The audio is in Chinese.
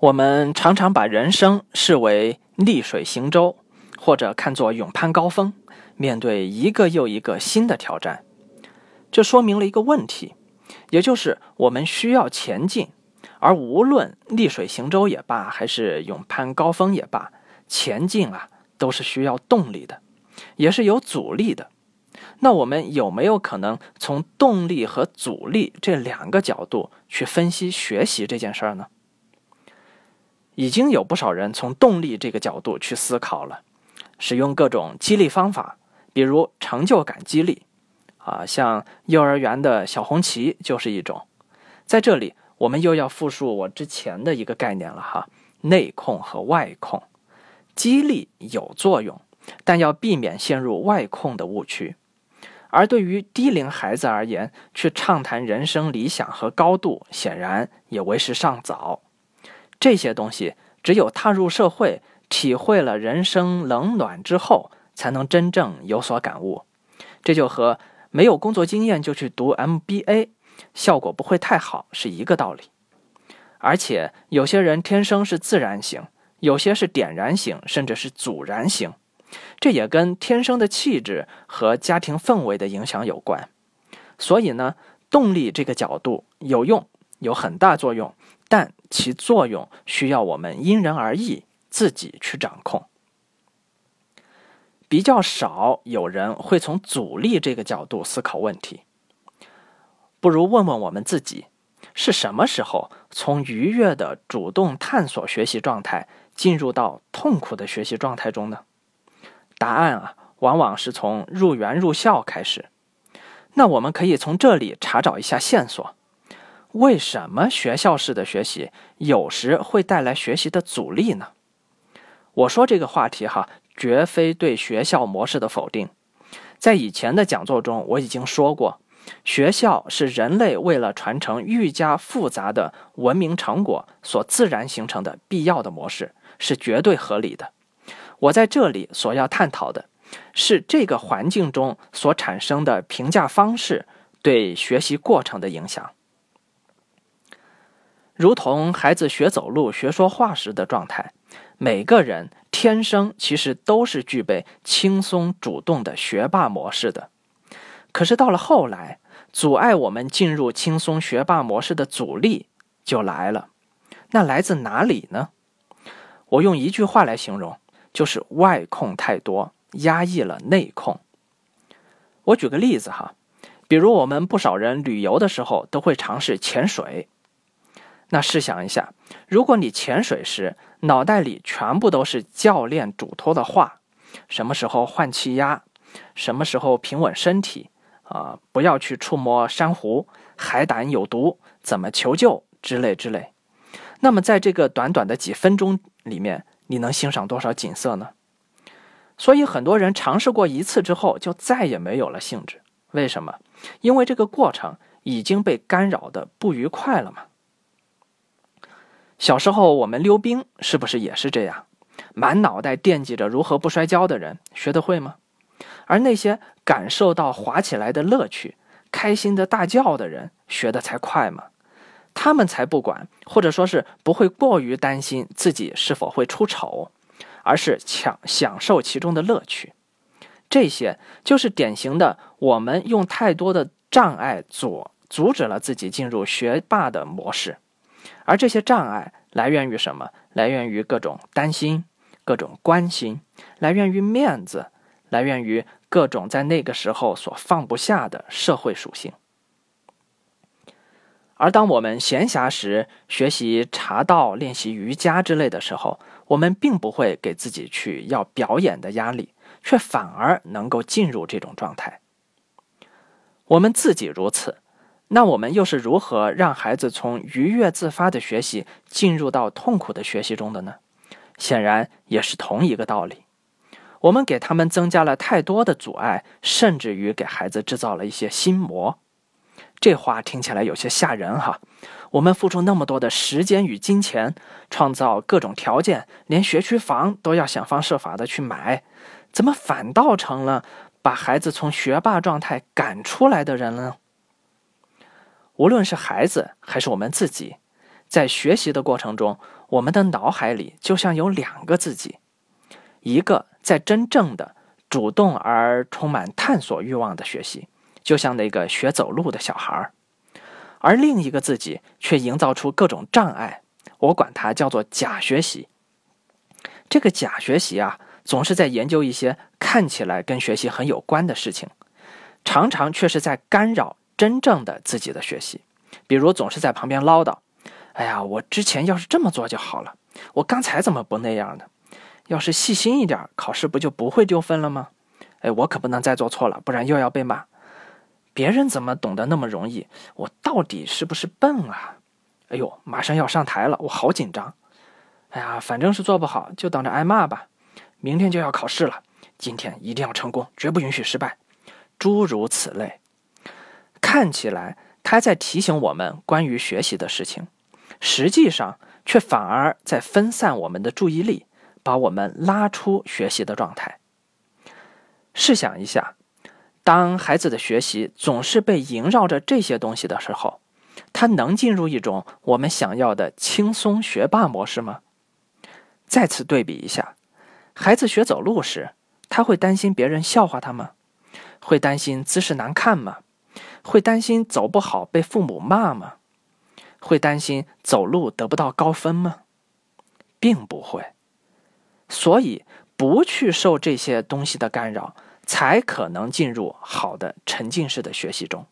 我们常常把人生视为逆水行舟，或者看作勇攀高峰，面对一个又一个新的挑战。这说明了一个问题，也就是我们需要前进，而无论逆水行舟也罢，还是勇攀高峰也罢，前进啊都是需要动力的，也是有阻力的。那我们有没有可能从动力和阻力这两个角度去分析学习这件事儿呢？已经有不少人从动力这个角度去思考了，使用各种激励方法，比如成就感激励，啊，像幼儿园的小红旗就是一种。在这里，我们又要复述我之前的一个概念了哈，内控和外控。激励有作用，但要避免陷入外控的误区。而对于低龄孩子而言，去畅谈人生理想和高度，显然也为时尚早。这些东西只有踏入社会，体会了人生冷暖之后，才能真正有所感悟。这就和没有工作经验就去读 MBA，效果不会太好是一个道理。而且有些人天生是自然型，有些是点燃型，甚至是阻燃型，这也跟天生的气质和家庭氛围的影响有关。所以呢，动力这个角度有用，有很大作用。但其作用需要我们因人而异，自己去掌控。比较少有人会从阻力这个角度思考问题。不如问问我们自己：是什么时候从愉悦的主动探索学习状态进入到痛苦的学习状态中呢？答案啊，往往是从入园入校开始。那我们可以从这里查找一下线索。为什么学校式的学习有时会带来学习的阻力呢？我说这个话题哈，绝非对学校模式的否定。在以前的讲座中，我已经说过，学校是人类为了传承愈加复杂的文明成果所自然形成的必要的模式，是绝对合理的。我在这里所要探讨的是这个环境中所产生的评价方式对学习过程的影响。如同孩子学走路、学说话时的状态，每个人天生其实都是具备轻松主动的学霸模式的。可是到了后来，阻碍我们进入轻松学霸模式的阻力就来了。那来自哪里呢？我用一句话来形容，就是外控太多，压抑了内控。我举个例子哈，比如我们不少人旅游的时候都会尝试潜水。那试想一下，如果你潜水时脑袋里全部都是教练嘱托的话，什么时候换气压，什么时候平稳身体，啊，不要去触摸珊瑚，海胆有毒，怎么求救之类之类，那么在这个短短的几分钟里面，你能欣赏多少景色呢？所以很多人尝试过一次之后，就再也没有了兴致。为什么？因为这个过程已经被干扰的不愉快了嘛。小时候我们溜冰是不是也是这样？满脑袋惦记着如何不摔跤的人学得会吗？而那些感受到滑起来的乐趣、开心的大叫的人学得才快吗？他们才不管，或者说是不会过于担心自己是否会出丑，而是享享受其中的乐趣。这些就是典型的我们用太多的障碍阻阻止了自己进入学霸的模式。而这些障碍来源于什么？来源于各种担心、各种关心，来源于面子，来源于各种在那个时候所放不下的社会属性。而当我们闲暇时学习茶道、练习瑜伽之类的时候，我们并不会给自己去要表演的压力，却反而能够进入这种状态。我们自己如此。那我们又是如何让孩子从愉悦自发的学习进入到痛苦的学习中的呢？显然也是同一个道理。我们给他们增加了太多的阻碍，甚至于给孩子制造了一些心魔。这话听起来有些吓人哈。我们付出那么多的时间与金钱，创造各种条件，连学区房都要想方设法的去买，怎么反倒成了把孩子从学霸状态赶出来的人了呢？无论是孩子还是我们自己，在学习的过程中，我们的脑海里就像有两个自己，一个在真正的主动而充满探索欲望的学习，就像那个学走路的小孩儿，而另一个自己却营造出各种障碍，我管它叫做假学习。这个假学习啊，总是在研究一些看起来跟学习很有关的事情，常常却是在干扰真正的自己的学习，比如总是在旁边唠叨。哎呀，我之前要是这么做就好了。我刚才怎么不那样呢？要是细心一点，考试不就不会丢分了吗？哎，我可不能再做错了，不然又要被骂。别人怎么懂得那么容易？我到底是不是笨啊？哎呦，马上要上台了，我好紧张。哎呀，反正是做不好，就等着挨骂吧。明天就要考试了，今天一定要成功，绝不允许失败。诸如此类，看起来他在提醒我们关于学习的事情。实际上，却反而在分散我们的注意力，把我们拉出学习的状态。试想一下，当孩子的学习总是被萦绕着这些东西的时候，他能进入一种我们想要的轻松学霸模式吗？再次对比一下，孩子学走路时，他会担心别人笑话他吗？会担心姿势难看吗？会担心走不好被父母骂吗？会担心走路得不到高分吗？并不会。所以，不去受这些东西的干扰，才可能进入好的沉浸式的学习中。